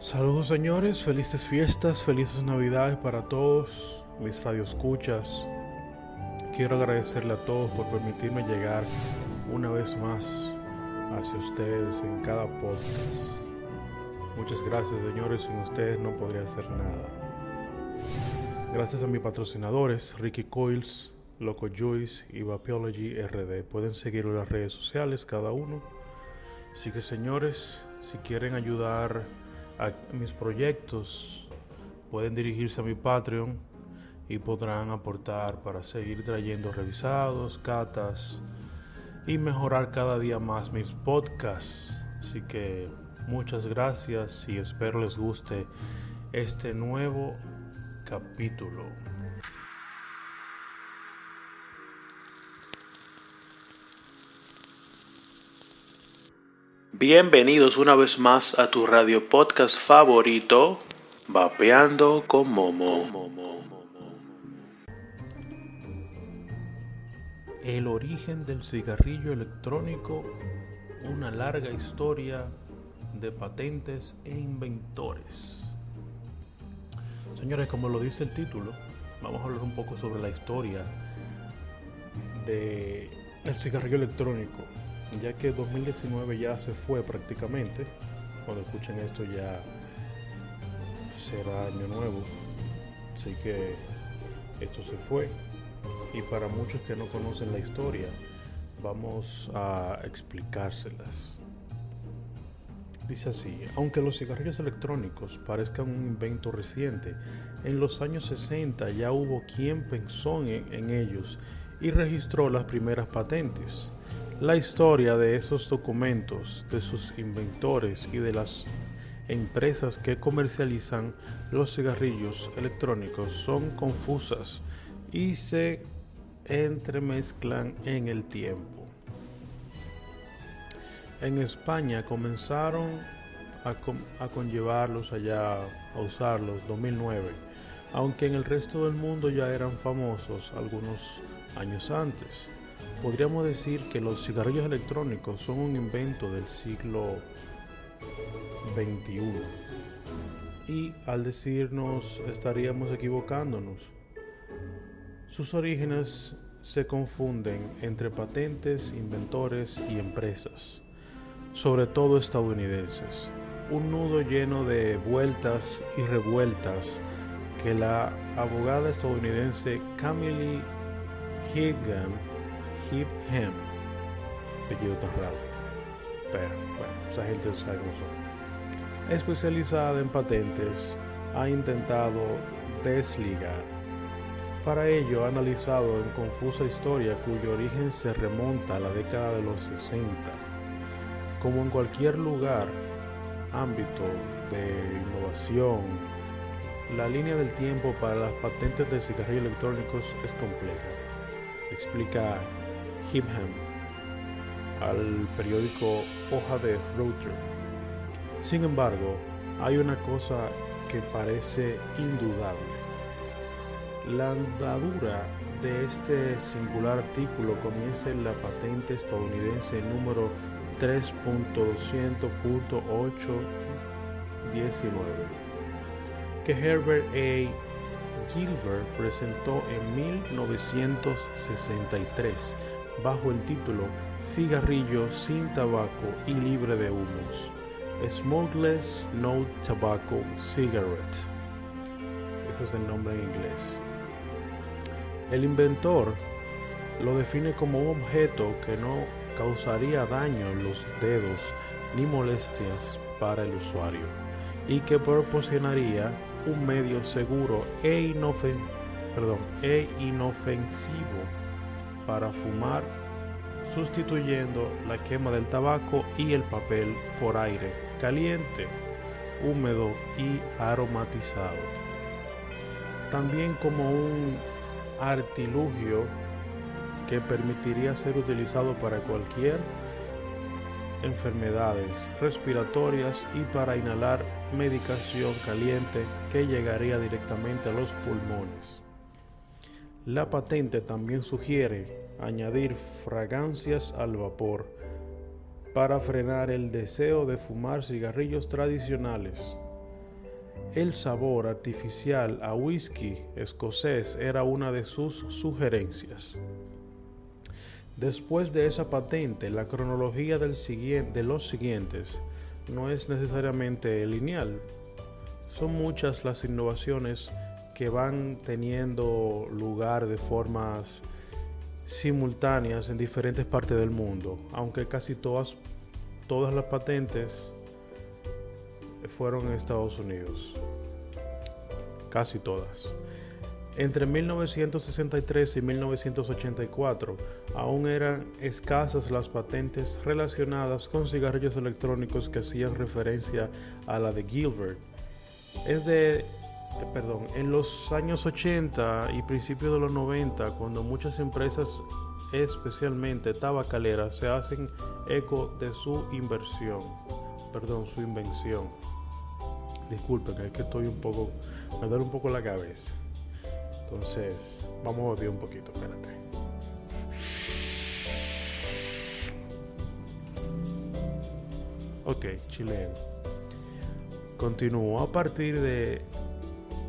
Saludos señores, felices fiestas, felices navidades para todos mis radioescuchas. Quiero agradecerle a todos por permitirme llegar una vez más hacia ustedes en cada podcast. Muchas gracias señores, sin ustedes no podría hacer nada. Gracias a mis patrocinadores, Ricky Coils, Loco Juice y Vapiology RD. Pueden seguirlo en las redes sociales cada uno. Así que señores, si quieren ayudar mis proyectos, pueden dirigirse a mi Patreon y podrán aportar para seguir trayendo revisados, catas y mejorar cada día más mis podcasts. Así que muchas gracias y espero les guste este nuevo capítulo. Bienvenidos una vez más a tu radio podcast favorito, Vapeando con Momo. El origen del cigarrillo electrónico, una larga historia de patentes e inventores. Señores, como lo dice el título, vamos a hablar un poco sobre la historia del cigarrillo electrónico ya que 2019 ya se fue prácticamente. Cuando escuchen esto ya será año nuevo. Así que esto se fue. Y para muchos que no conocen la historia, vamos a explicárselas. Dice así, aunque los cigarrillos electrónicos parezcan un invento reciente, en los años 60 ya hubo quien pensó en ellos y registró las primeras patentes. La historia de esos documentos, de sus inventores y de las empresas que comercializan los cigarrillos electrónicos son confusas y se entremezclan en el tiempo. En España comenzaron a, conllevarlos allá, a usarlos 2009, aunque en el resto del mundo ya eran famosos algunos años antes. Podríamos decir que los cigarrillos electrónicos son un invento del siglo XXI. Y al decirnos estaríamos equivocándonos. Sus orígenes se confunden entre patentes, inventores y empresas, sobre todo estadounidenses. Un nudo lleno de vueltas y revueltas que la abogada estadounidense Camille Higham Hip Hem. Apellido tan raro. Pero bueno, esa gente sabe cómo son. Especializada en patentes, ha intentado desligar. Para ello ha analizado en confusa historia cuyo origen se remonta a la década de los 60. Como en cualquier lugar, ámbito de innovación, la línea del tiempo para las patentes de cigarrillos electrónicos es compleja. Explica Hipham al periódico Hoja de Router. Sin embargo, hay una cosa que parece indudable. La andadura de este singular artículo comienza en la patente estadounidense número 3.200.819 que Herbert A. Gilbert presentó en 1963 bajo el título Cigarrillo sin tabaco y libre de humos. Smokeless No Tobacco Cigarette. Ese es el nombre en inglés. El inventor lo define como un objeto que no causaría daño en los dedos ni molestias para el usuario y que proporcionaría un medio seguro e, e inofensivo para fumar, sustituyendo la quema del tabaco y el papel por aire caliente, húmedo y aromatizado. También como un artilugio que permitiría ser utilizado para cualquier enfermedades respiratorias y para inhalar medicación caliente que llegaría directamente a los pulmones. La patente también sugiere añadir fragancias al vapor para frenar el deseo de fumar cigarrillos tradicionales. el sabor artificial a whisky escocés era una de sus sugerencias. Después de esa patente, la cronología de los siguientes no es necesariamente lineal. Son muchas las innovaciones que van teniendo lugar de formas simultáneas en diferentes partes del mundo, aunque casi todas, todas las patentes fueron en Estados Unidos. Casi todas. Entre 1963 y 1984 aún eran escasas las patentes relacionadas con cigarrillos electrónicos que hacían referencia a la de Gilbert. Es de, eh, perdón, en los años 80 y principios de los 90, cuando muchas empresas, especialmente tabacaleras, se hacen eco de su inversión, perdón, su invención. Disculpen, es que estoy un poco, me duele un poco la cabeza. Entonces, vamos a ver un poquito, espérate. Ok, chileno. Continuó a partir de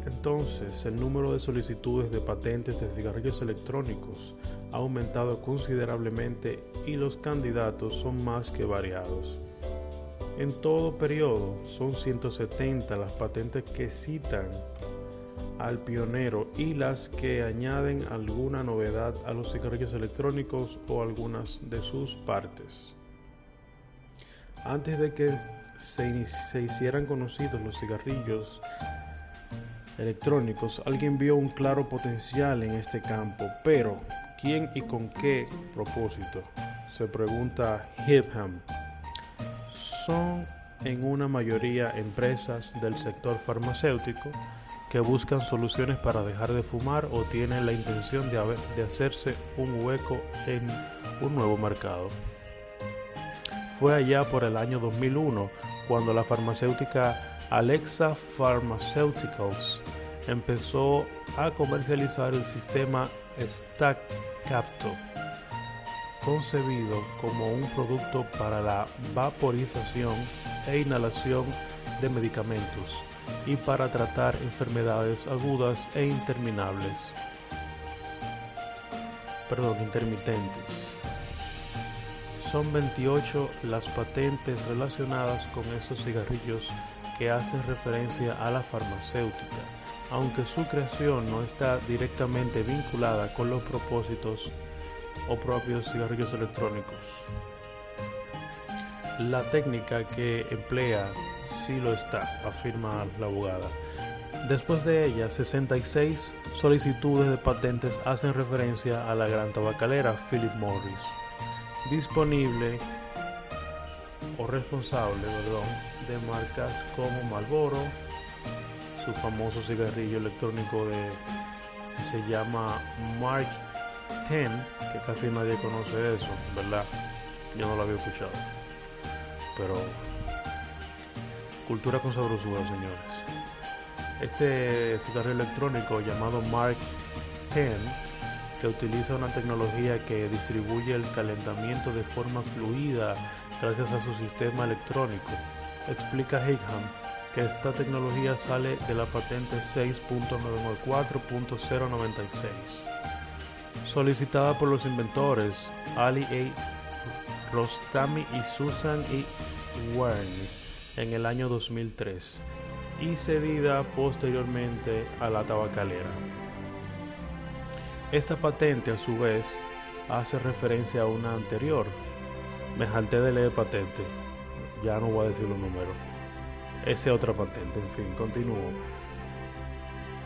entonces el número de solicitudes de patentes de cigarrillos electrónicos ha aumentado considerablemente y los candidatos son más que variados. En todo periodo son 170 las patentes que citan al pionero y las que añaden alguna novedad a los cigarrillos electrónicos o algunas de sus partes. Antes de que se, se hicieran conocidos los cigarrillos electrónicos, alguien vio un claro potencial en este campo, pero ¿quién y con qué propósito? Se pregunta Hipham. Son en una mayoría empresas del sector farmacéutico que buscan soluciones para dejar de fumar o tienen la intención de, de hacerse un hueco en un nuevo mercado. Fue allá por el año 2001 cuando la farmacéutica Alexa Pharmaceuticals empezó a comercializar el sistema Stack Capto, concebido como un producto para la vaporización e inhalación de medicamentos y para tratar enfermedades agudas e interminables. Perdón, intermitentes. Son 28 las patentes relacionadas con estos cigarrillos que hacen referencia a la farmacéutica, aunque su creación no está directamente vinculada con los propósitos o propios cigarrillos electrónicos. La técnica que emplea sí lo está, afirma la abogada. Después de ella, 66 solicitudes de patentes hacen referencia a la gran tabacalera Philip Morris, disponible o responsable de marcas como Marlboro, su famoso cigarrillo electrónico de, se llama Mark 10, que casi nadie conoce eso, ¿verdad? Yo no lo había escuchado. Pero Cultura con sabrosura, señores. Este cigarro electrónico llamado Mark 10, que utiliza una tecnología que distribuye el calentamiento de forma fluida gracias a su sistema electrónico, explica Higham que esta tecnología sale de la patente 6.994.096, solicitada por los inventores Ali A. Rostami y Susan E. Warren en el año 2003 y cedida posteriormente a la tabacalera. Esta patente a su vez hace referencia a una anterior. Me jalté de leer patente, ya no voy a decir los números. Esa es otra patente, en fin, continúo.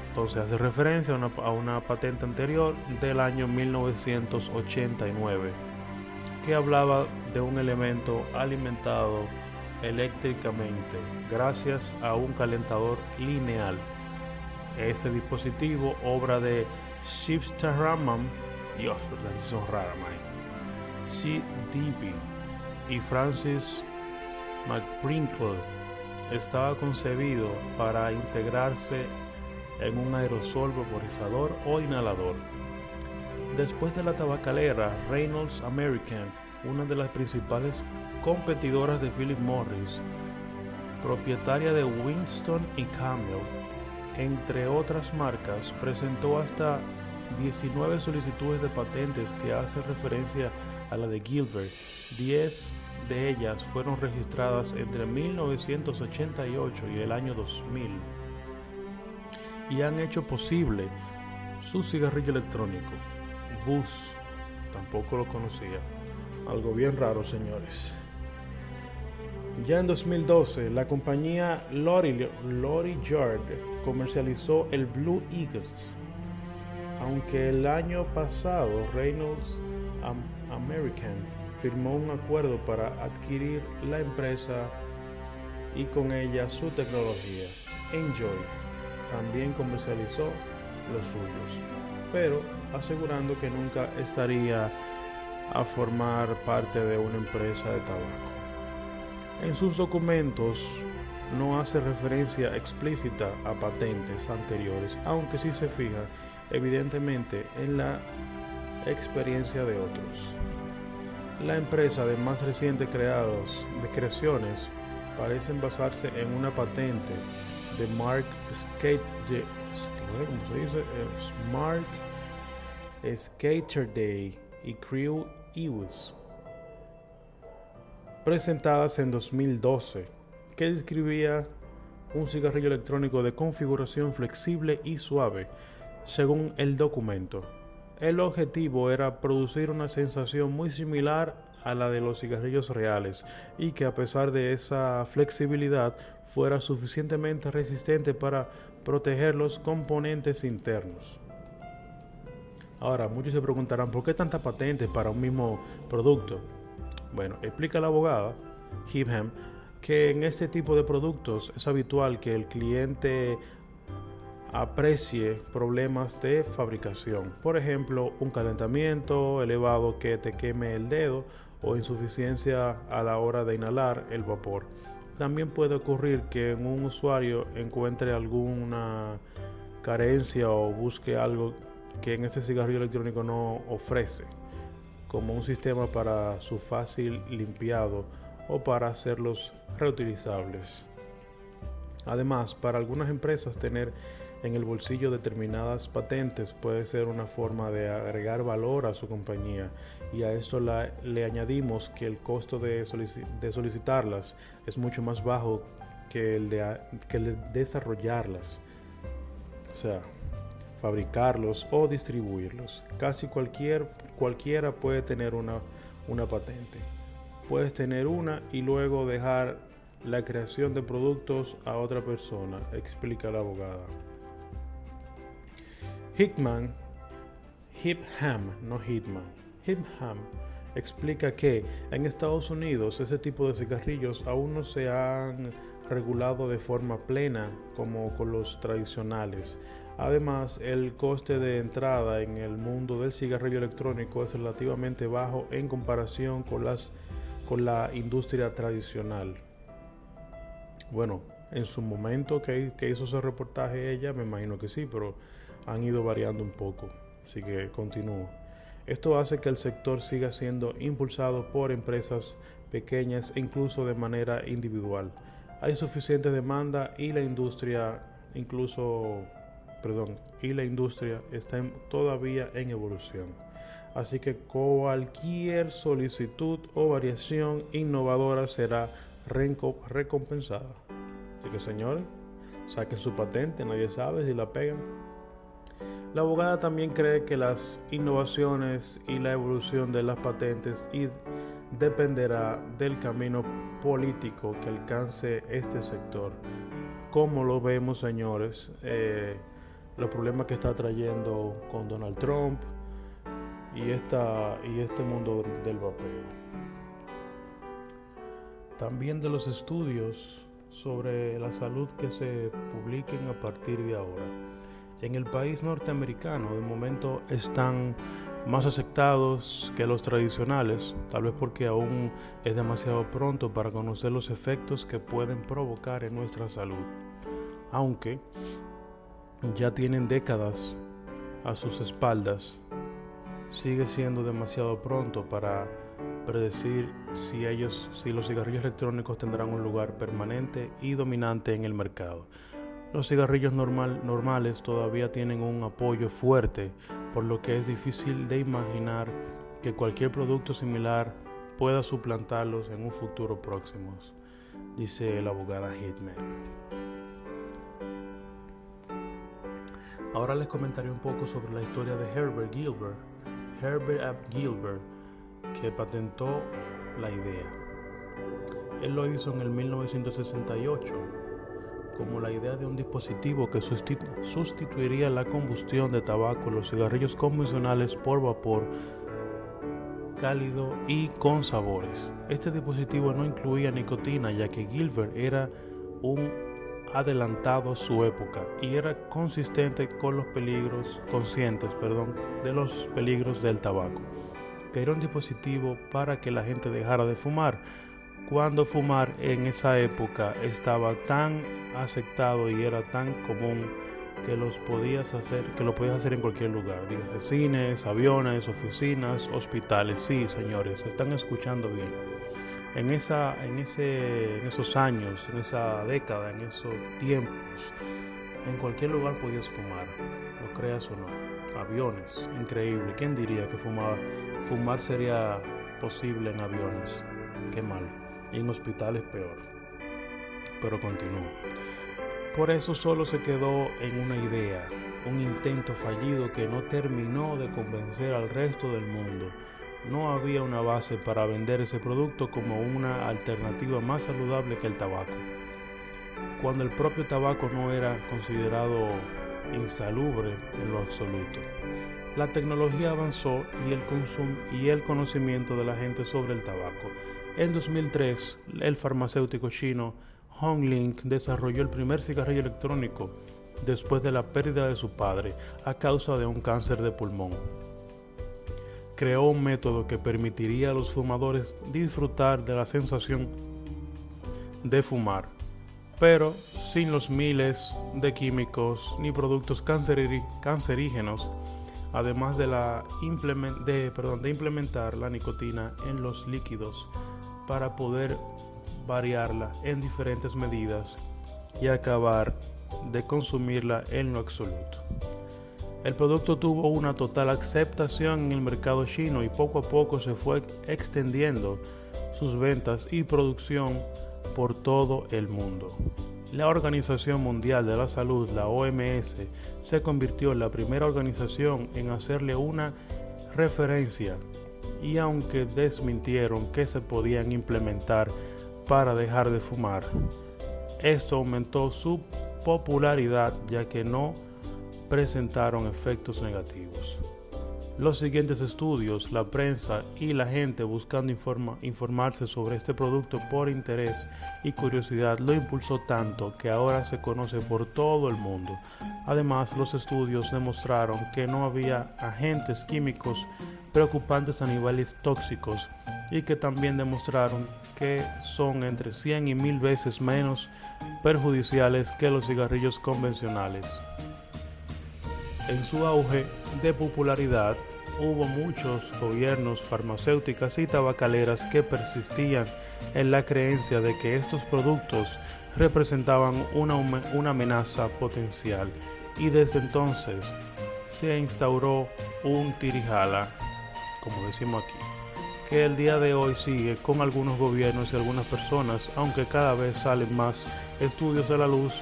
Entonces hace referencia a una, a una patente anterior del año 1989 que hablaba de un elemento alimentado eléctricamente gracias a un calentador lineal. Ese dispositivo, obra de Shipstaraman, Dios, las son raras, C. Y Francis McBrinkle, estaba concebido para integrarse en un aerosol vaporizador o inhalador. Después de la tabacalera Reynolds American, una de las principales competidoras de Philip Morris, propietaria de Winston y Camel, entre otras marcas, presentó hasta 19 solicitudes de patentes que hacen referencia a la de Gilbert. 10 de ellas fueron registradas entre 1988 y el año 2000 y han hecho posible su cigarrillo electrónico. Bus, tampoco lo conocía. Algo bien raro, señores. Ya en 2012, la compañía Lori, Lori Yard comercializó el Blue Eagles, aunque el año pasado Reynolds American firmó un acuerdo para adquirir la empresa y con ella su tecnología. Enjoy también comercializó los suyos, pero asegurando que nunca estaría a formar parte de una empresa de tabaco. En sus documentos no hace referencia explícita a patentes anteriores, aunque sí se fija evidentemente en la experiencia de otros. La empresa de más recientes creados de creaciones parecen basarse en una patente de Mark Skate, ¿cómo se dice? Mark Skater Day y Crew Ewes, presentadas en 2012, que describía un cigarrillo electrónico de configuración flexible y suave, según el documento. El objetivo era producir una sensación muy similar a la de los cigarrillos reales y que a pesar de esa flexibilidad fuera suficientemente resistente para proteger los componentes internos. Ahora, muchos se preguntarán, ¿por qué tanta patente para un mismo producto? Bueno, explica la abogada, Hipham, que en este tipo de productos es habitual que el cliente aprecie problemas de fabricación. Por ejemplo, un calentamiento elevado que te queme el dedo o insuficiencia a la hora de inhalar el vapor. También puede ocurrir que un usuario encuentre alguna carencia o busque algo que en ese cigarrillo electrónico no ofrece, como un sistema para su fácil limpiado o para hacerlos reutilizables. Además, para algunas empresas tener en el bolsillo determinadas patentes puede ser una forma de agregar valor a su compañía y a esto le añadimos que el costo de, solicitarlas es mucho más bajo que el de, que el de desarrollarlas. O sea, fabricarlos o distribuirlos. Casi cualquier, cualquiera puede tener una, una patente. Puedes tener una y luego dejar la creación de productos a otra persona, explica la abogada. Hickman, Hipham, no Hitman, Hipham explica que en Estados Unidos ese tipo de cigarrillos aún no se han regulado de forma plena como con los tradicionales. Además, el coste de entrada en el mundo del cigarrillo electrónico es relativamente bajo en comparación con, las, con la industria tradicional. Bueno, en su momento que, que hizo ese reportaje ella, me imagino que sí, pero han ido variando un poco. Así que continúo. Esto hace que el sector siga siendo impulsado por empresas pequeñas e incluso de manera individual. Hay suficiente demanda y la industria incluso perdón, y la industria está todavía en evolución. Así que cualquier solicitud o variación innovadora será recompensada. Así que señores, saquen su patente, nadie sabe si la pegan. La abogada también cree que las innovaciones y la evolución de las patentes dependerá del camino político que alcance este sector. Como lo vemos, señores, eh, los problemas que está trayendo con Donald Trump y, esta, y este mundo del vapeo. También de los estudios sobre la salud que se publiquen a partir de ahora. En el país norteamericano de momento están más aceptados que los tradicionales, tal vez porque aún es demasiado pronto para conocer los efectos que pueden provocar en nuestra salud. Aunque ya tienen décadas a sus espaldas sigue siendo demasiado pronto para predecir si ellos, si los cigarrillos electrónicos tendrán un lugar permanente y dominante en el mercado. Los cigarrillos normal, normales todavía tienen un apoyo fuerte, por lo que es difícil de imaginar que cualquier producto similar pueda suplantarlos en un futuro próximo, dice la abogada Hitman. Ahora les comentaré un poco sobre la historia de Herbert Gilbert, Herbert Ab Gilbert, que patentó la idea. Él lo hizo en el 1968 como la idea de un dispositivo que sustituiría la combustión de tabaco, los cigarrillos convencionales por vapor cálido y con sabores. Este dispositivo no incluía nicotina ya que Gilbert era un adelantado a su época y era consistente con los peligros, conscientes, perdón, de los peligros del tabaco. Que era un dispositivo para que la gente dejara de fumar. Cuando fumar en esa época estaba tan aceptado y era tan común que los podías hacer, que lo podías hacer en cualquier lugar, dígase cines, aviones, oficinas, hospitales. Sí, señores, están escuchando bien. En esa, en ese, en esos años, en esa década, en esos tiempos, en cualquier lugar podías fumar, lo creas o no. Aviones, increíble. ¿Quién diría que fumar, fumar sería posible en aviones? Qué mal. Y en hospitales peor. Pero continúo. Por eso solo se quedó en una idea, un intento fallido que no terminó de convencer al resto del mundo. No había una base para vender ese producto como una alternativa más saludable que el tabaco, cuando el propio tabaco no era considerado insalubre en lo absoluto. La tecnología avanzó y el, y el conocimiento de la gente sobre el tabaco. En 2003, el farmacéutico chino Honglink desarrolló el primer cigarrillo electrónico después de la pérdida de su padre a causa de un cáncer de pulmón. Creó un método que permitiría a los fumadores disfrutar de la sensación de fumar, pero sin los miles de químicos ni productos cancerígenos, además de implementar la nicotina en los líquidos para poder variarla en diferentes medidas y acabar de consumirla en lo absoluto. El producto tuvo una total aceptación en el mercado chino y poco a poco se fue extendiendo sus ventas y producción por todo el mundo. La Organización Mundial de la Salud, la OMS, se convirtió en la primera organización en hacerle una referencia y aunque desmintieron que se podían implementar para dejar de fumar. Esto aumentó su popularidad ya que no presentaron efectos negativos. Los siguientes estudios, la prensa y la gente buscando informarse sobre este producto por interés y curiosidad lo impulsó tanto que ahora se conoce por todo el mundo. Además, los estudios demostraron que no había agentes químicos preocupantes a niveles tóxicos y que también demostraron que son entre 100 y 1000 veces menos perjudiciales que los cigarrillos convencionales. En su auge de popularidad, hubo muchos gobiernos, farmacéuticas y tabacaleras que persistían en la creencia de que estos productos representaban una, una amenaza potencial y desde entonces se instauró un tirijala, como decimos aquí, que el día de hoy sigue con algunos gobiernos y algunas personas, aunque cada vez salen más estudios a la luz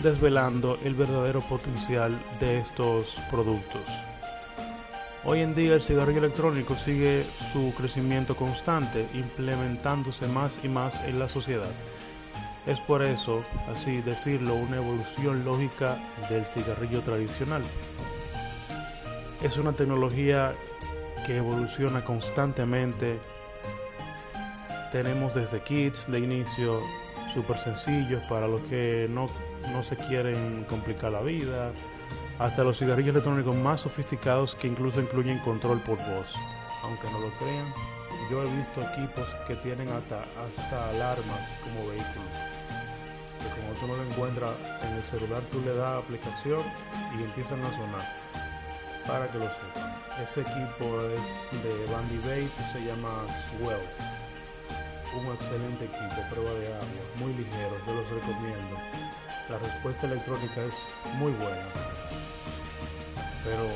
desvelando el verdadero potencial de estos productos. Hoy en día el cigarrillo electrónico sigue su crecimiento constante, implementándose más y más en la sociedad. Es por eso, así decirlo, una evolución lógica del cigarrillo tradicional. Es una tecnología que evoluciona constantemente. Tenemos desde kits de inicio súper sencillos para los que no, no se quieren complicar la vida, hasta los cigarrillos electrónicos más sofisticados que incluso incluyen control por voz. Aunque no lo crean, yo he visto equipos que tienen hasta, hasta alarmas como vehículos. Que como tú no lo encuentras en el celular, tú le das aplicación y empiezan a sonar para que lo sepan. Ese equipo es de Bandy Bay, se llama Swell. Un excelente equipo, prueba de agua, muy ligero, yo los recomiendo. La respuesta electrónica es muy buena. Pero,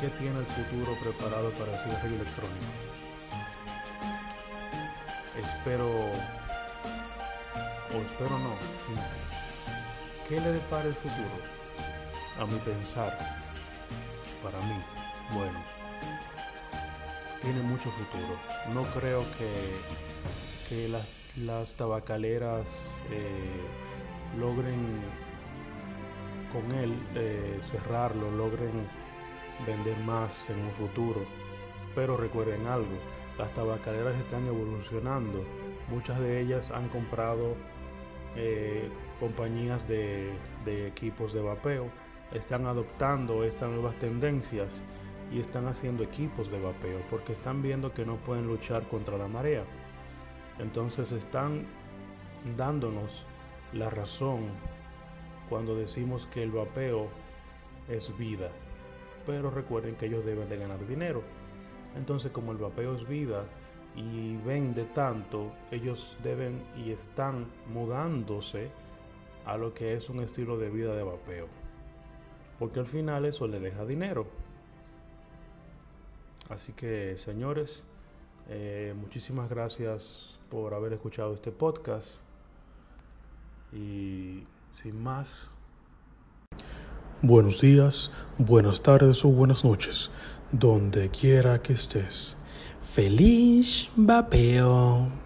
¿qué tiene el futuro preparado para el cierre electrónico? Espero, o espero no, ¿qué le depara el futuro? A mi pensar, para mí, bueno, tiene mucho futuro. No creo que, que las, tabacaleras eh, logren con él eh, cerrarlo, logren vender más en un futuro. Pero recuerden algo, las tabacaleras están evolucionando. Muchas de ellas han comprado eh, compañías de equipos de vapeo, están adoptando estas nuevas tendencias y están haciendo equipos de vapeo porque están viendo que no pueden luchar contra la marea. Entonces están dándonos la razón cuando decimos que el vapeo es vida. Pero recuerden que ellos deben de ganar dinero. Entonces como el vapeo es vida y vende tanto, ellos deben y están mudándose a lo que es un estilo de vida de vapeo. Porque al final eso le deja dinero. Así que señores, eh, muchísimas gracias por haber escuchado este podcast. Y sin más. Buenos días, buenas tardes o buenas noches, donde quiera que estés. Feliz vapeo.